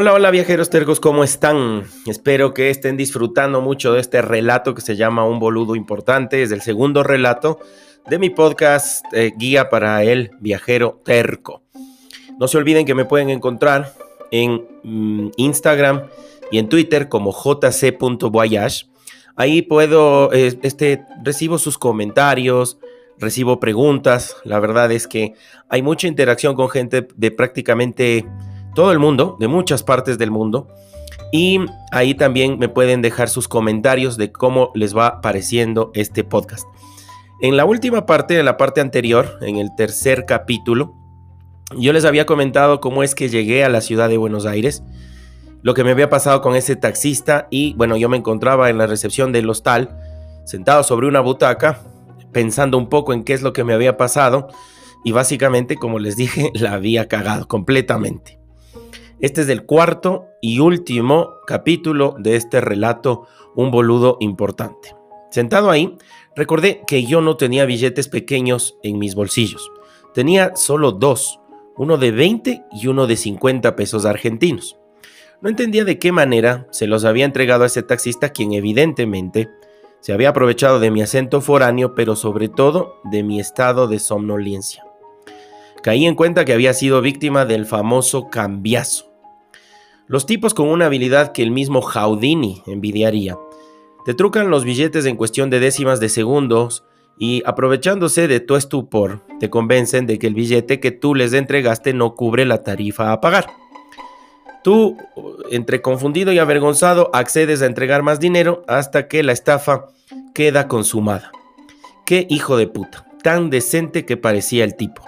Hola, hola viajeros tergos, ¿cómo están? Espero que estén disfrutando mucho de este relato que se llama Un boludo importante. Es el segundo relato de mi podcast eh, Guía para el Viajero Terco. No se olviden que me pueden encontrar en mm, Instagram y en Twitter como jc.voyage. Ahí puedo, eh, este, recibo sus comentarios, recibo preguntas. La verdad es que hay mucha interacción con gente de prácticamente todo el mundo, de muchas partes del mundo. Y ahí también me pueden dejar sus comentarios de cómo les va pareciendo este podcast. En la última parte, en la parte anterior, en el tercer capítulo, yo les había comentado cómo es que llegué a la ciudad de Buenos Aires, lo que me había pasado con ese taxista y bueno, yo me encontraba en la recepción del hostal, sentado sobre una butaca, pensando un poco en qué es lo que me había pasado y básicamente, como les dije, la había cagado completamente. Este es el cuarto y último capítulo de este relato, un boludo importante. Sentado ahí, recordé que yo no tenía billetes pequeños en mis bolsillos. Tenía solo dos, uno de 20 y uno de 50 pesos argentinos. No entendía de qué manera se los había entregado a ese taxista quien evidentemente se había aprovechado de mi acento foráneo, pero sobre todo de mi estado de somnolencia. Caí en cuenta que había sido víctima del famoso cambiazo los tipos con una habilidad que el mismo Houdini envidiaría. Te trucan los billetes en cuestión de décimas de segundos y aprovechándose de tu estupor, te convencen de que el billete que tú les entregaste no cubre la tarifa a pagar. Tú, entre confundido y avergonzado, accedes a entregar más dinero hasta que la estafa queda consumada. Qué hijo de puta, tan decente que parecía el tipo.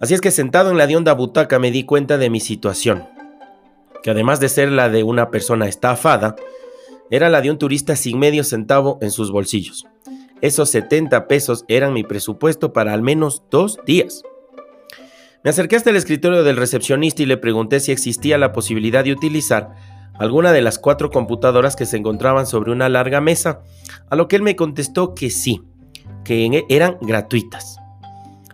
Así es que sentado en la de butaca me di cuenta de mi situación que además de ser la de una persona estafada, era la de un turista sin medio centavo en sus bolsillos. Esos 70 pesos eran mi presupuesto para al menos dos días. Me acerqué hasta el escritorio del recepcionista y le pregunté si existía la posibilidad de utilizar alguna de las cuatro computadoras que se encontraban sobre una larga mesa, a lo que él me contestó que sí, que eran gratuitas.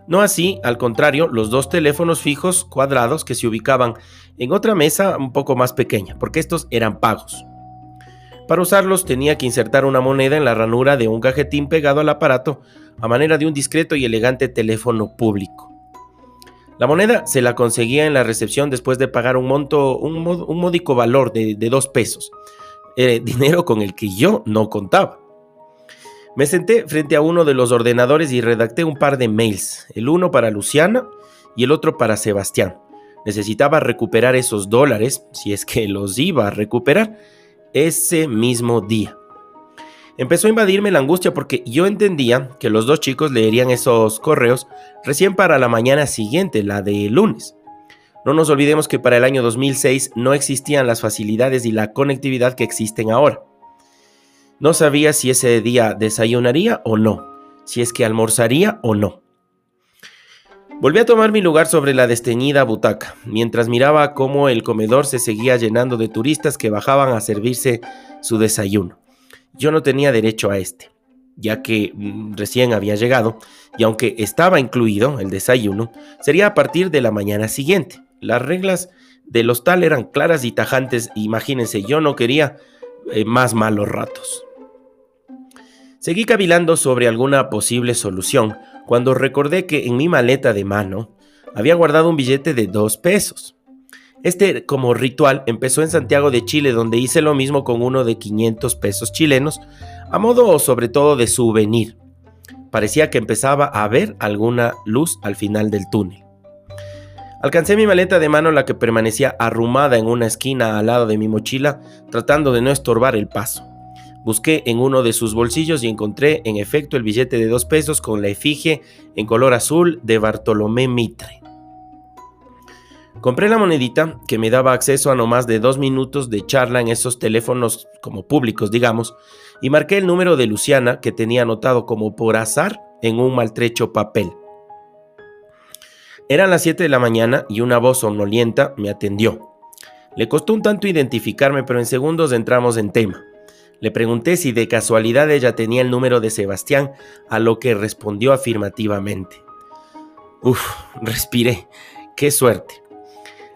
No así, al contrario, los dos teléfonos fijos cuadrados que se ubicaban en otra mesa un poco más pequeña, porque estos eran pagos. Para usarlos tenía que insertar una moneda en la ranura de un cajetín pegado al aparato a manera de un discreto y elegante teléfono público. La moneda se la conseguía en la recepción después de pagar un monto, un, módico valor de, dos pesos, eh, dinero con el que yo no contaba. Me senté frente a uno de los ordenadores y redacté un par de mails, el uno para Luciana y el otro para Sebastián. Necesitaba recuperar esos dólares, si es que los iba a recuperar, ese mismo día. Empezó a invadirme la angustia porque yo entendía que los dos chicos leerían esos correos recién para la mañana siguiente, la de lunes. No nos olvidemos que para el año 2006 no existían las facilidades y la conectividad que existen ahora. No sabía si ese día desayunaría o no, si es que almorzaría o no. Volví a tomar mi lugar sobre la desteñida butaca, mientras miraba cómo el comedor se seguía llenando de turistas que bajaban a servirse su desayuno. Yo no tenía derecho a este, ya que mm, recién había llegado, y aunque estaba incluido el desayuno, sería a partir de la mañana siguiente. Las reglas del hostal eran claras y tajantes, imagínense, yo no quería eh, más malos ratos. Seguí cavilando sobre alguna posible solución cuando recordé que en mi maleta de mano había guardado un billete de dos pesos. Este como ritual empezó en Santiago de Chile donde hice lo mismo con uno de 500 pesos chilenos, a modo sobre todo de souvenir. Parecía que empezaba a ver alguna luz al final del túnel. Alcancé mi maleta de mano la que permanecía arrumada en una esquina al lado de mi mochila, tratando de no estorbar el paso. Busqué en uno de sus bolsillos y encontré en efecto el billete de dos pesos con la efigie en color azul de Bartolomé Mitre. Compré la monedita que me daba acceso a no más de dos minutos de charla en esos teléfonos como públicos, digamos, y marqué el número de Luciana que tenía anotado como por azar en un maltrecho papel. Eran las 7 de la mañana y una voz sonolienta me atendió. Le costó un tanto identificarme, pero en segundos entramos en tema. Le pregunté si de casualidad ella tenía el número de Sebastián, a lo que respondió afirmativamente. Uf, respiré. Qué suerte.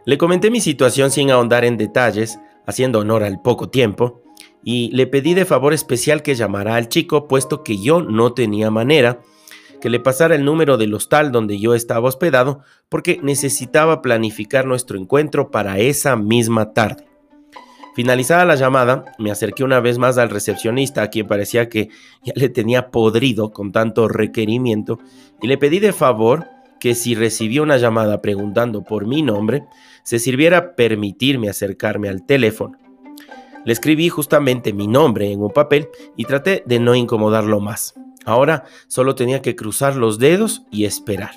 Le comenté mi situación sin ahondar en detalles, haciendo honor al poco tiempo, y le pedí de favor especial que llamara al chico, puesto que yo no tenía manera, que le pasara el número del hostal donde yo estaba hospedado, porque necesitaba planificar nuestro encuentro para esa misma tarde. Finalizada la llamada, me acerqué una vez más al recepcionista, a quien parecía que ya le tenía podrido con tanto requerimiento, y le pedí de favor que si recibía una llamada preguntando por mi nombre, se sirviera permitirme acercarme al teléfono. Le escribí justamente mi nombre en un papel y traté de no incomodarlo más. Ahora solo tenía que cruzar los dedos y esperar.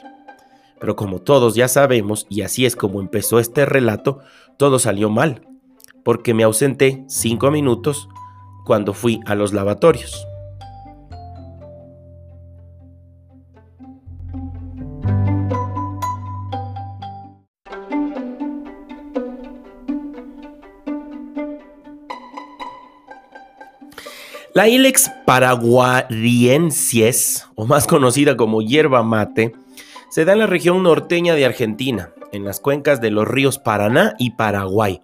Pero como todos ya sabemos, y así es como empezó este relato, todo salió mal porque me ausenté cinco minutos cuando fui a los lavatorios. La Ilex paraguariensis, o más conocida como hierba mate, se da en la región norteña de Argentina, en las cuencas de los ríos Paraná y Paraguay.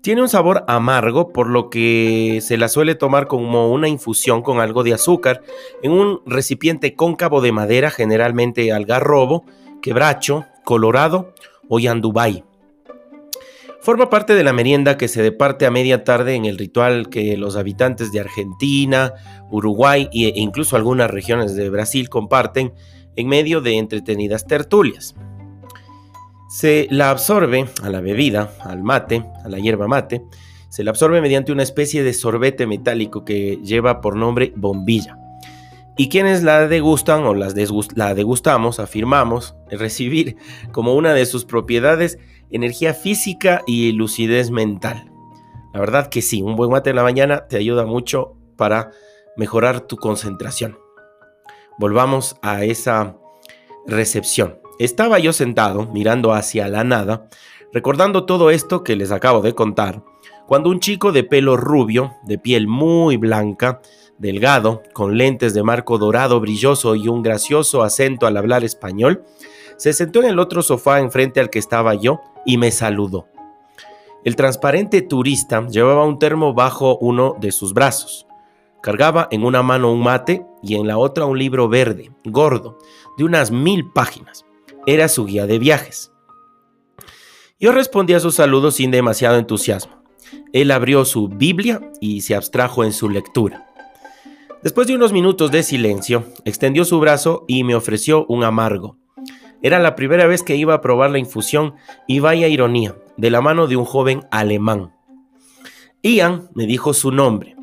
Tiene un sabor amargo, por lo que se la suele tomar como una infusión con algo de azúcar en un recipiente cóncavo de madera, generalmente algarrobo, quebracho, colorado o yandubay. Forma parte de la merienda que se departe a media tarde en el ritual que los habitantes de Argentina, Uruguay e incluso algunas regiones de Brasil comparten en medio de entretenidas tertulias. Se la absorbe a la bebida, al mate, a la hierba mate, se la absorbe mediante una especie de sorbete metálico que lleva por nombre bombilla. Y quienes la degustan o las la degustamos afirmamos recibir como una de sus propiedades energía física y lucidez mental. La verdad que sí, un buen mate en la mañana te ayuda mucho para mejorar tu concentración. Volvamos a esa recepción. Estaba yo sentado, mirando hacia la nada, recordando todo esto que les acabo de contar, cuando un chico de pelo rubio, de piel muy blanca, delgado, con lentes de marco dorado brilloso y un gracioso acento al hablar español, se sentó en el otro sofá enfrente al que estaba yo y me saludó. El transparente turista llevaba un termo bajo uno de sus brazos. Cargaba en una mano un mate y en la otra un libro verde, gordo, de unas mil páginas era su guía de viajes. Yo respondí a su saludo sin demasiado entusiasmo. Él abrió su Biblia y se abstrajo en su lectura. Después de unos minutos de silencio, extendió su brazo y me ofreció un amargo. Era la primera vez que iba a probar la infusión y vaya ironía, de la mano de un joven alemán. Ian me dijo su nombre,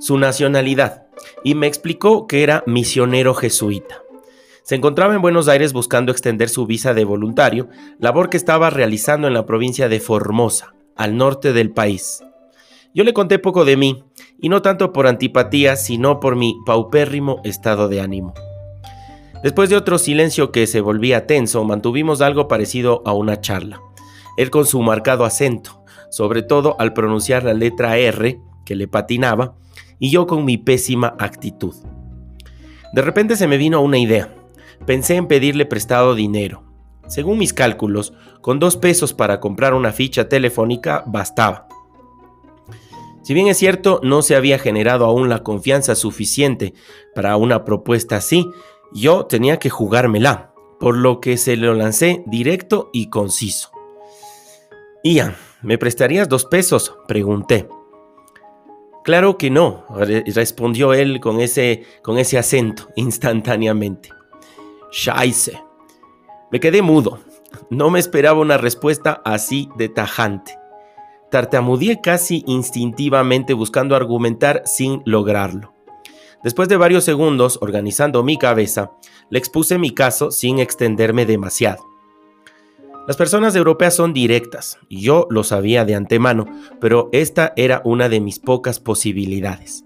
su nacionalidad y me explicó que era misionero jesuita. Se encontraba en Buenos Aires buscando extender su visa de voluntario, labor que estaba realizando en la provincia de Formosa, al norte del país. Yo le conté poco de mí, y no tanto por antipatía, sino por mi paupérrimo estado de ánimo. Después de otro silencio que se volvía tenso, mantuvimos algo parecido a una charla. Él con su marcado acento, sobre todo al pronunciar la letra R, que le patinaba, y yo con mi pésima actitud. De repente se me vino una idea. Pensé en pedirle prestado dinero. Según mis cálculos, con dos pesos para comprar una ficha telefónica bastaba. Si bien es cierto, no se había generado aún la confianza suficiente para una propuesta así, yo tenía que jugármela, por lo que se lo lancé directo y conciso. Ian, ¿me prestarías dos pesos? Pregunté. Claro que no, respondió él con ese, con ese acento instantáneamente. Scheiße. Me quedé mudo. No me esperaba una respuesta así de tajante. Tartamudeé casi instintivamente buscando argumentar sin lograrlo. Después de varios segundos organizando mi cabeza, le expuse mi caso sin extenderme demasiado. Las personas europeas son directas, y yo lo sabía de antemano, pero esta era una de mis pocas posibilidades.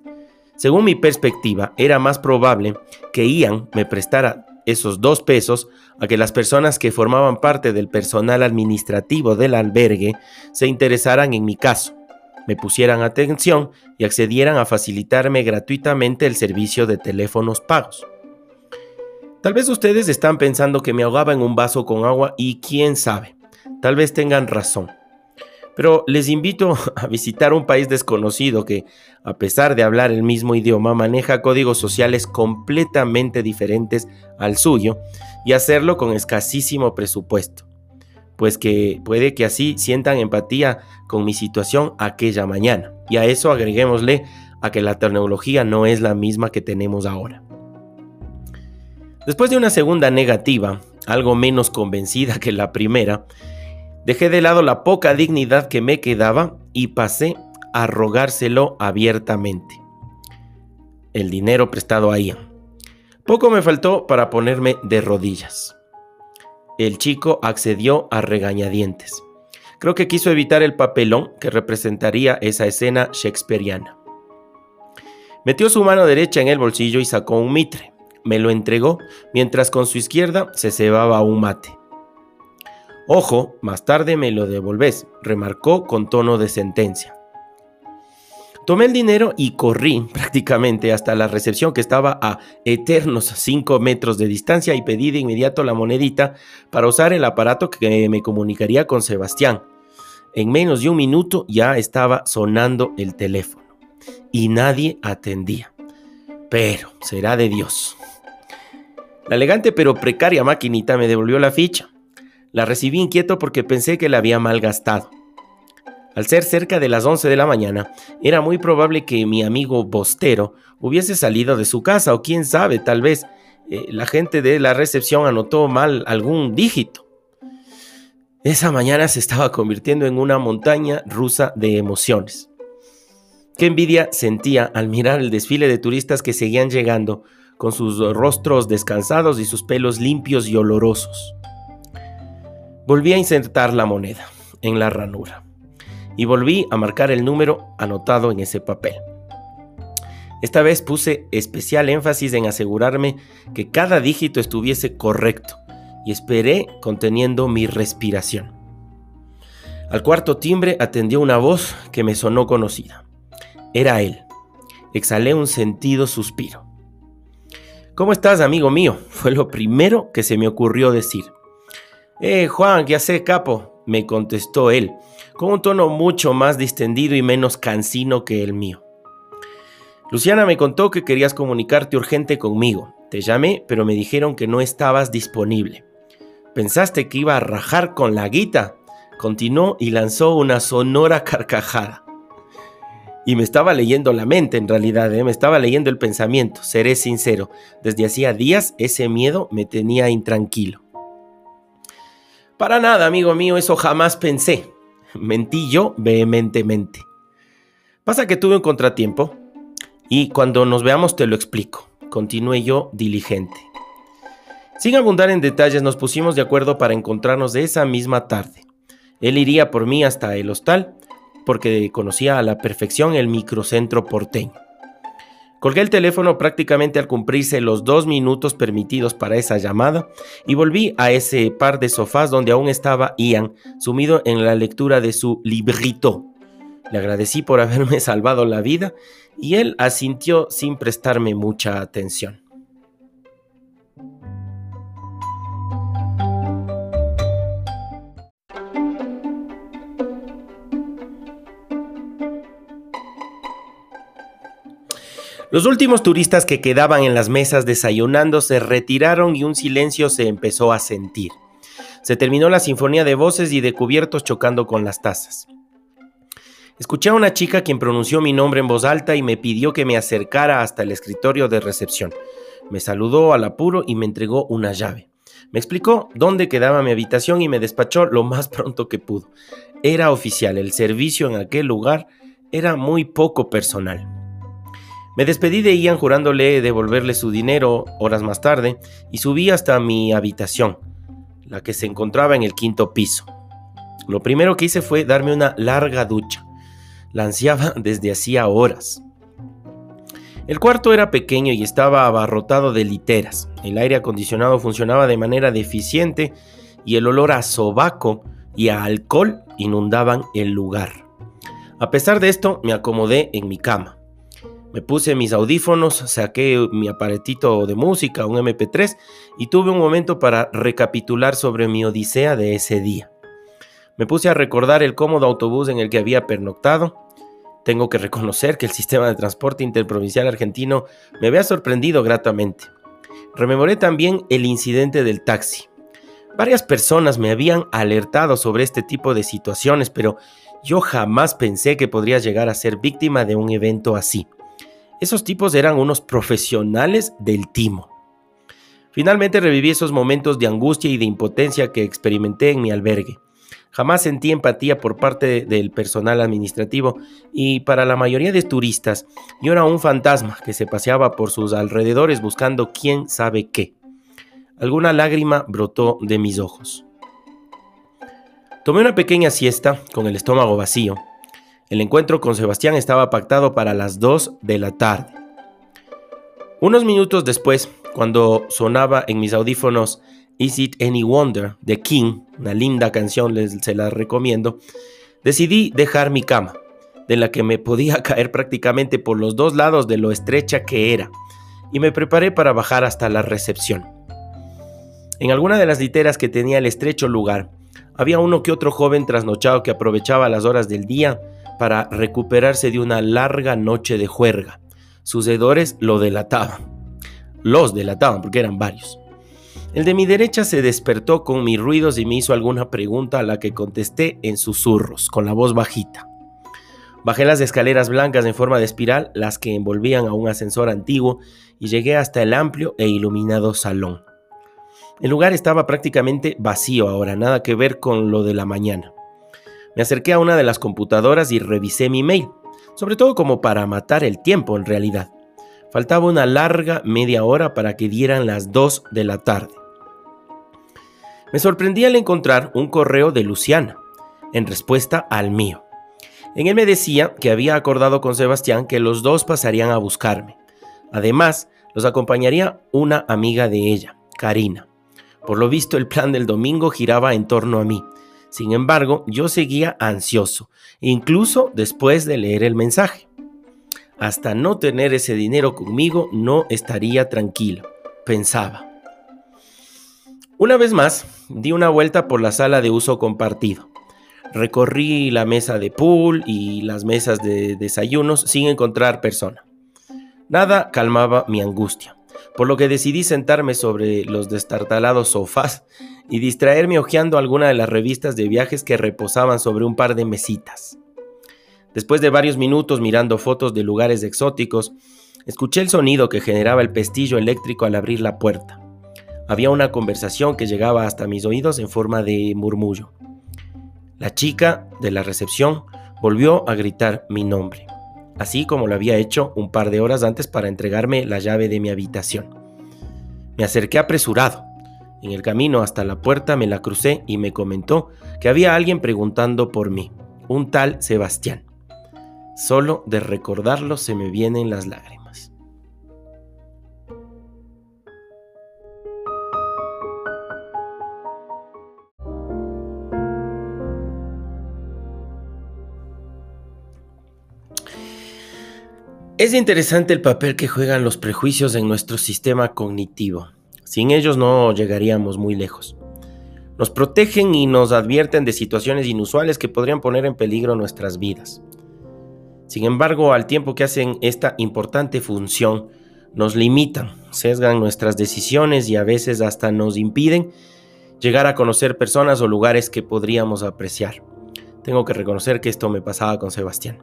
Según mi perspectiva, era más probable que Ian me prestara esos dos pesos a que las personas que formaban parte del personal administrativo del albergue se interesaran en mi caso, me pusieran atención y accedieran a facilitarme gratuitamente el servicio de teléfonos pagos. Tal vez ustedes están pensando que me ahogaba en un vaso con agua y quién sabe, tal vez tengan razón. Pero les invito a visitar un país desconocido que, a pesar de hablar el mismo idioma, maneja códigos sociales completamente diferentes al suyo y hacerlo con escasísimo presupuesto. Pues que puede que así sientan empatía con mi situación aquella mañana. Y a eso agreguémosle a que la tecnología no es la misma que tenemos ahora. Después de una segunda negativa, algo menos convencida que la primera, Dejé de lado la poca dignidad que me quedaba y pasé a rogárselo abiertamente. El dinero prestado a Ian. Poco me faltó para ponerme de rodillas. El chico accedió a regañadientes. Creo que quiso evitar el papelón que representaría esa escena shakespeariana. Metió su mano derecha en el bolsillo y sacó un mitre. Me lo entregó mientras con su izquierda se cebaba un mate. Ojo, más tarde me lo devolvés, remarcó con tono de sentencia. Tomé el dinero y corrí prácticamente hasta la recepción que estaba a eternos 5 metros de distancia y pedí de inmediato la monedita para usar el aparato que me comunicaría con Sebastián. En menos de un minuto ya estaba sonando el teléfono y nadie atendía. Pero será de Dios. La elegante pero precaria maquinita me devolvió la ficha. La recibí inquieto porque pensé que la había malgastado. Al ser cerca de las 11 de la mañana, era muy probable que mi amigo Bostero hubiese salido de su casa o quién sabe, tal vez eh, la gente de la recepción anotó mal algún dígito. Esa mañana se estaba convirtiendo en una montaña rusa de emociones. Qué envidia sentía al mirar el desfile de turistas que seguían llegando con sus rostros descansados y sus pelos limpios y olorosos. Volví a insertar la moneda en la ranura y volví a marcar el número anotado en ese papel. Esta vez puse especial énfasis en asegurarme que cada dígito estuviese correcto y esperé conteniendo mi respiración. Al cuarto timbre atendió una voz que me sonó conocida. Era él. Exhalé un sentido suspiro. ¿Cómo estás, amigo mío? Fue lo primero que se me ocurrió decir. Eh, Juan, ya sé, capo, me contestó él, con un tono mucho más distendido y menos cansino que el mío. Luciana me contó que querías comunicarte urgente conmigo. Te llamé, pero me dijeron que no estabas disponible. ¿Pensaste que iba a rajar con la guita? Continuó y lanzó una sonora carcajada. Y me estaba leyendo la mente en realidad, ¿eh? me estaba leyendo el pensamiento, seré sincero. Desde hacía días ese miedo me tenía intranquilo. Para nada, amigo mío, eso jamás pensé. Mentí yo vehementemente. Pasa que tuve un contratiempo y cuando nos veamos te lo explico. Continué yo diligente. Sin abundar en detalles, nos pusimos de acuerdo para encontrarnos de esa misma tarde. Él iría por mí hasta el hostal porque conocía a la perfección el microcentro porteño. Colgué el teléfono prácticamente al cumplirse los dos minutos permitidos para esa llamada y volví a ese par de sofás donde aún estaba Ian, sumido en la lectura de su librito. Le agradecí por haberme salvado la vida y él asintió sin prestarme mucha atención. Los últimos turistas que quedaban en las mesas desayunando se retiraron y un silencio se empezó a sentir. Se terminó la sinfonía de voces y de cubiertos chocando con las tazas. Escuché a una chica quien pronunció mi nombre en voz alta y me pidió que me acercara hasta el escritorio de recepción. Me saludó al apuro y me entregó una llave. Me explicó dónde quedaba mi habitación y me despachó lo más pronto que pudo. Era oficial, el servicio en aquel lugar era muy poco personal. Me despedí de Ian jurándole devolverle su dinero horas más tarde y subí hasta mi habitación, la que se encontraba en el quinto piso. Lo primero que hice fue darme una larga ducha. La ansiaba desde hacía horas. El cuarto era pequeño y estaba abarrotado de literas. El aire acondicionado funcionaba de manera deficiente y el olor a sobaco y a alcohol inundaban el lugar. A pesar de esto, me acomodé en mi cama. Me puse mis audífonos, saqué mi aparatito de música, un MP3, y tuve un momento para recapitular sobre mi odisea de ese día. Me puse a recordar el cómodo autobús en el que había pernoctado. Tengo que reconocer que el sistema de transporte interprovincial argentino me había sorprendido gratamente. Rememoré también el incidente del taxi. Varias personas me habían alertado sobre este tipo de situaciones, pero yo jamás pensé que podría llegar a ser víctima de un evento así. Esos tipos eran unos profesionales del timo. Finalmente reviví esos momentos de angustia y de impotencia que experimenté en mi albergue. Jamás sentí empatía por parte del personal administrativo y para la mayoría de turistas yo era un fantasma que se paseaba por sus alrededores buscando quién sabe qué. Alguna lágrima brotó de mis ojos. Tomé una pequeña siesta con el estómago vacío el encuentro con Sebastián estaba pactado para las 2 de la tarde. Unos minutos después, cuando sonaba en mis audífonos Is It Any Wonder de King, una linda canción, les, se la recomiendo, decidí dejar mi cama, de la que me podía caer prácticamente por los dos lados de lo estrecha que era, y me preparé para bajar hasta la recepción. En alguna de las literas que tenía el estrecho lugar, había uno que otro joven trasnochado que aprovechaba las horas del día para recuperarse de una larga noche de juerga. Sus hedores lo delataban. Los delataban porque eran varios. El de mi derecha se despertó con mis ruidos y me hizo alguna pregunta a la que contesté en susurros, con la voz bajita. Bajé las escaleras blancas en forma de espiral, las que envolvían a un ascensor antiguo, y llegué hasta el amplio e iluminado salón. El lugar estaba prácticamente vacío ahora, nada que ver con lo de la mañana. Me acerqué a una de las computadoras y revisé mi mail, sobre todo como para matar el tiempo en realidad. Faltaba una larga media hora para que dieran las 2 de la tarde. Me sorprendí al encontrar un correo de Luciana, en respuesta al mío. En él me decía que había acordado con Sebastián que los dos pasarían a buscarme. Además, los acompañaría una amiga de ella, Karina. Por lo visto, el plan del domingo giraba en torno a mí, sin embargo, yo seguía ansioso, incluso después de leer el mensaje. Hasta no tener ese dinero conmigo no estaría tranquilo, pensaba. Una vez más, di una vuelta por la sala de uso compartido. Recorrí la mesa de pool y las mesas de desayunos sin encontrar persona. Nada calmaba mi angustia por lo que decidí sentarme sobre los destartalados sofás y distraerme hojeando alguna de las revistas de viajes que reposaban sobre un par de mesitas. Después de varios minutos mirando fotos de lugares exóticos, escuché el sonido que generaba el pestillo eléctrico al abrir la puerta. Había una conversación que llegaba hasta mis oídos en forma de murmullo. La chica de la recepción volvió a gritar mi nombre así como lo había hecho un par de horas antes para entregarme la llave de mi habitación. Me acerqué apresurado. En el camino hasta la puerta me la crucé y me comentó que había alguien preguntando por mí, un tal Sebastián. Solo de recordarlo se me vienen las lágrimas. Es interesante el papel que juegan los prejuicios en nuestro sistema cognitivo. Sin ellos no llegaríamos muy lejos. Nos protegen y nos advierten de situaciones inusuales que podrían poner en peligro nuestras vidas. Sin embargo, al tiempo que hacen esta importante función, nos limitan, sesgan nuestras decisiones y a veces hasta nos impiden llegar a conocer personas o lugares que podríamos apreciar. Tengo que reconocer que esto me pasaba con Sebastián.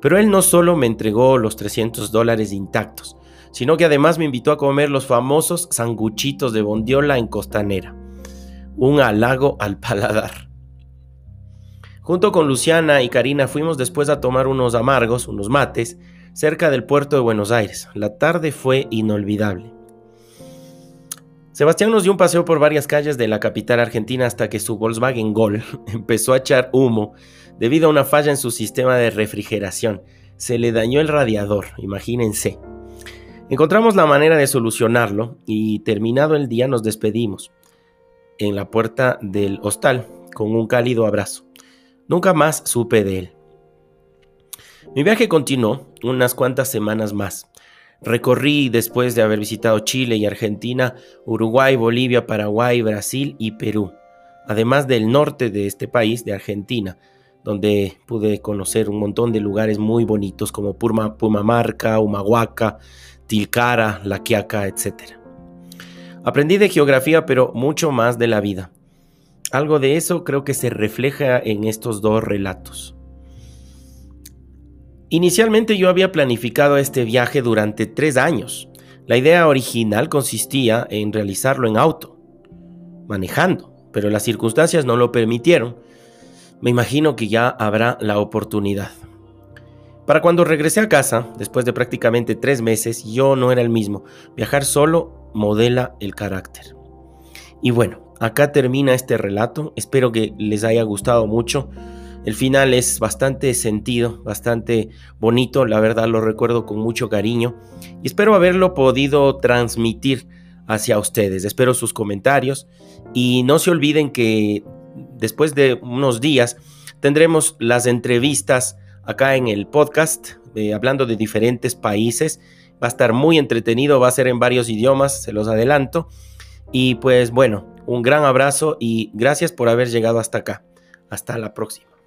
Pero él no solo me entregó los 300 dólares intactos, sino que además me invitó a comer los famosos sanguchitos de bondiola en Costanera un halago al paladar. Junto con Luciana y Karina fuimos después a tomar unos amargos, unos mates, cerca del puerto de Buenos Aires. La tarde fue inolvidable. Sebastián nos dio un paseo por varias calles de la capital argentina hasta que su Volkswagen Gol empezó a echar humo debido a una falla en su sistema de refrigeración. Se le dañó el radiador, imagínense. Encontramos la manera de solucionarlo y terminado el día nos despedimos en la puerta del hostal con un cálido abrazo. Nunca más supe de él. Mi viaje continuó unas cuantas semanas más. Recorrí, después de haber visitado Chile y Argentina, Uruguay, Bolivia, Paraguay, Brasil y Perú, además del norte de este país, de Argentina, donde pude conocer un montón de lugares muy bonitos como Pumamarca, Humahuaca, Tilcara, La Quiaca, etc. Aprendí de geografía, pero mucho más de la vida. Algo de eso creo que se refleja en estos dos relatos. Inicialmente yo había planificado este viaje durante tres años. La idea original consistía en realizarlo en auto, manejando, pero las circunstancias no lo permitieron. Me imagino que ya habrá la oportunidad. Para cuando regresé a casa, después de prácticamente tres meses, yo no era el mismo. Viajar solo modela el carácter. Y bueno, acá termina este relato. Espero que les haya gustado mucho. El final es bastante sentido, bastante bonito, la verdad lo recuerdo con mucho cariño y espero haberlo podido transmitir hacia ustedes. Espero sus comentarios y no se olviden que después de unos días tendremos las entrevistas acá en el podcast, eh, hablando de diferentes países Va a estar muy entretenido, va a ser en varios idiomas, se los adelanto. Y pues bueno, un gran abrazo y gracias por haber llegado hasta acá. Hasta la próxima.